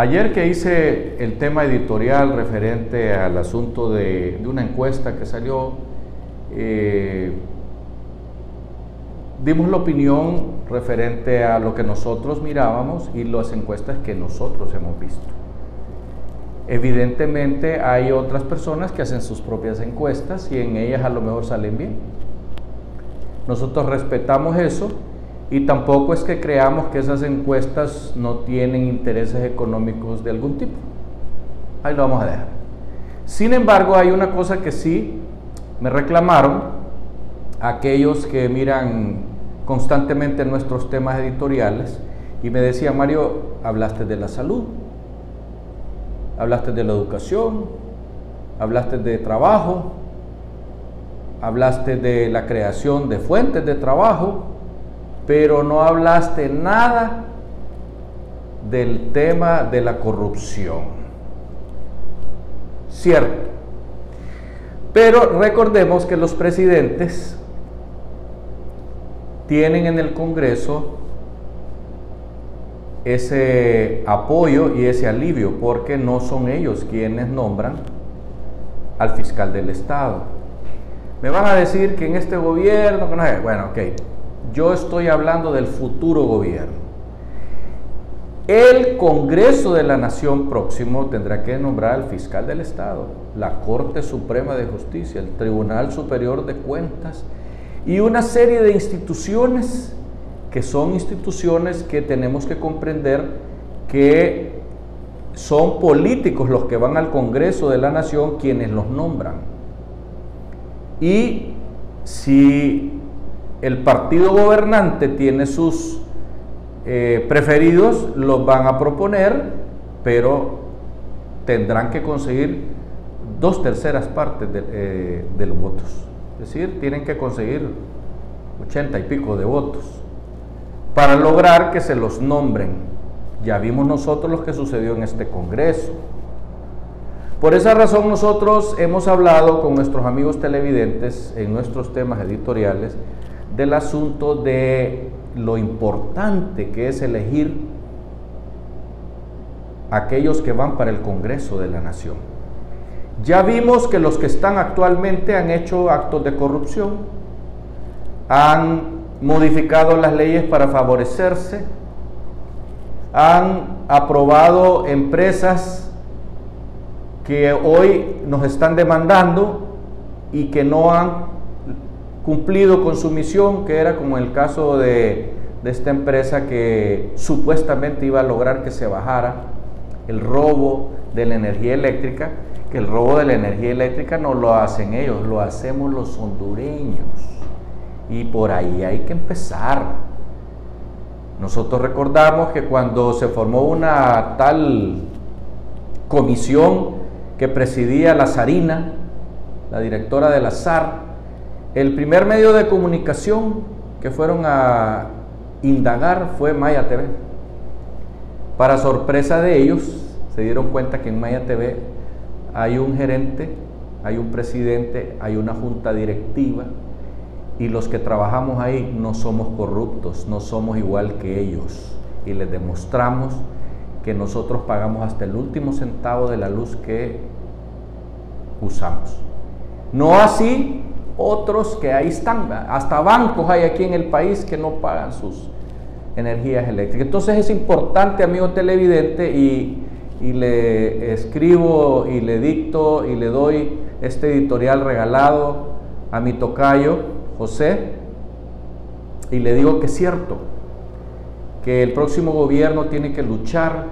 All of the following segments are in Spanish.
Ayer que hice el tema editorial referente al asunto de, una encuesta que salió, eh, dimos la opinión referente a lo que nosotros mirábamos y las encuestas que nosotros hemos visto. Evidentemente hay otras personas que hacen sus propias encuestas y en ellas a lo mejor salen bien. Nosotros respetamos eso y tampoco es que creamos que esas encuestas no tienen intereses económicos de algún tipo. Ahí lo vamos a dejar. Sin embargo, hay una cosa que sí me reclamaron aquellos que miran constantemente nuestros temas editoriales y me decían, Mario, hablaste de la salud, hablaste de la educación, hablaste de trabajo, hablaste de la creación de fuentes de trabajo, pero no hablaste nada del tema de la corrupción. Cierto. Pero recordemos que los presidentes tienen en el Congreso ese apoyo y ese alivio, porque no son ellos quienes nombran al fiscal del Estado. Me van a decir que en este gobierno, bueno, ok, yo estoy hablando del futuro gobierno. El Congreso de la Nación próximo tendrá que nombrar al fiscal del Estado, la Corte Suprema de Justicia, el Tribunal Superior de Cuentas y una serie de instituciones que son instituciones que tenemos que comprender que son políticos los que van al Congreso de la Nación quienes los nombran. Y si el partido gobernante tiene sus eh, preferidos, los van a proponer, pero tendrán que conseguir dos terceras partes eh, de, los votos. Es decir, tienen que conseguir ochenta y pico de votos para lograr que se los nombren. Ya vimos nosotros lo que sucedió en este Congreso. Por esa razón nosotros hemos hablado con nuestros amigos televidentes en nuestros temas editoriales del asunto de lo importante que es elegir aquellos que van para el Congreso de la Nación. Ya vimos que los que están actualmente han hecho actos de corrupción, han modificado las leyes para favorecerse, han aprobado empresas que hoy nos están demandando y que no han cumplido con su misión, que era como el caso de, esta empresa que supuestamente iba a lograr que se bajara el robo de la energía eléctrica, que el robo de la energía eléctrica no lo hacen ellos, lo hacemos los hondureños. Y por ahí hay que empezar. Nosotros recordamos que cuando se formó una tal comisión que presidía la Zarina, la directora de la SAR, el primer medio de comunicación que fueron a indagar fue Maya TV. Para sorpresa de ellos, se dieron cuenta que en Maya TV hay un gerente, hay un presidente, hay una junta directiva y los que trabajamos ahí no somos corruptos, no somos igual que ellos. Y les demostramos que nosotros pagamos hasta el último centavo de la luz que usamos. No así otros que ahí están, hasta bancos hay aquí en el país que no pagan sus energías eléctricas. Entonces es importante, amigo televidente, y, y le escribo y le dicto y le doy este editorial regalado a mi tocayo, José, y le digo que es cierto, que el próximo gobierno tiene que luchar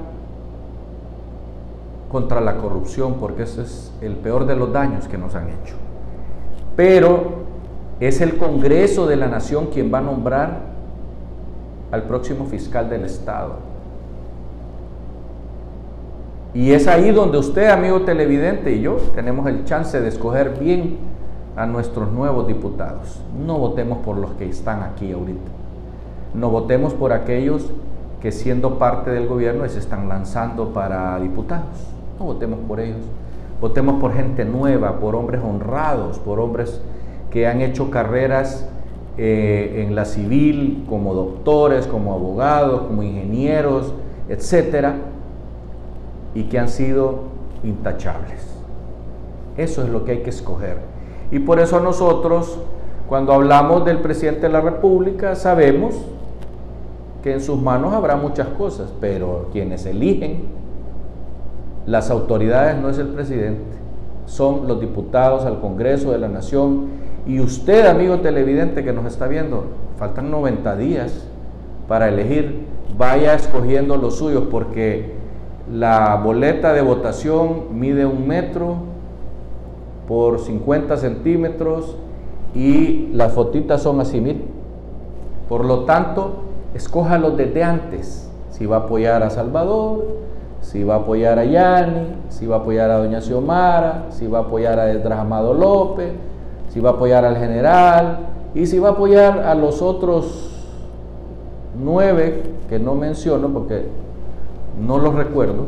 contra la corrupción, porque ese es el peor de los daños que nos han hecho pero es el Congreso de la Nación quien va a nombrar al próximo fiscal del Estado. Y es ahí donde usted, amigo televidente, y yo tenemos el chance de escoger bien a nuestros nuevos diputados. No votemos por los que están aquí ahorita. No votemos por aquellos que siendo parte del gobierno se están lanzando para diputados. No votemos por ellos. Votemos por gente nueva, por hombres honrados, por hombres que han hecho carreras eh, en la civil como doctores, como abogados, como ingenieros, etcétera, y que han sido intachables. Eso es lo que hay que escoger. Y por eso nosotros, cuando hablamos del presidente de la República, sabemos que en sus manos habrá muchas cosas, pero quienes eligen las autoridades no es el presidente, son los diputados al Congreso de la Nación. Y usted, amigo televidente que nos está viendo, faltan 90 días para elegir, vaya escogiendo los suyos, porque la boleta de votación mide un metro por 50 centímetros y las fotitas son así, mil. Por lo tanto, escójalo desde antes. Si va a apoyar a Salvador, si va a apoyar a Yani, si va a apoyar a Doña Xiomara, si va a apoyar a Edras Amado López, si va a apoyar al general y si va a apoyar a los otros nueve que no menciono porque no los recuerdo.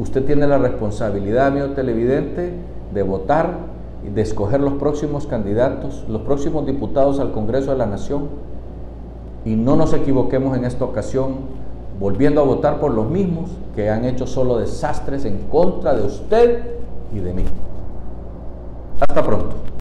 Usted tiene la responsabilidad, amigo televidente, de votar y de escoger los próximos candidatos, los próximos diputados al Congreso de la Nación. Y no nos equivoquemos en esta ocasión volviendo a votar por los mismos que han hecho solo desastres en contra de usted y de mí. Hasta pronto.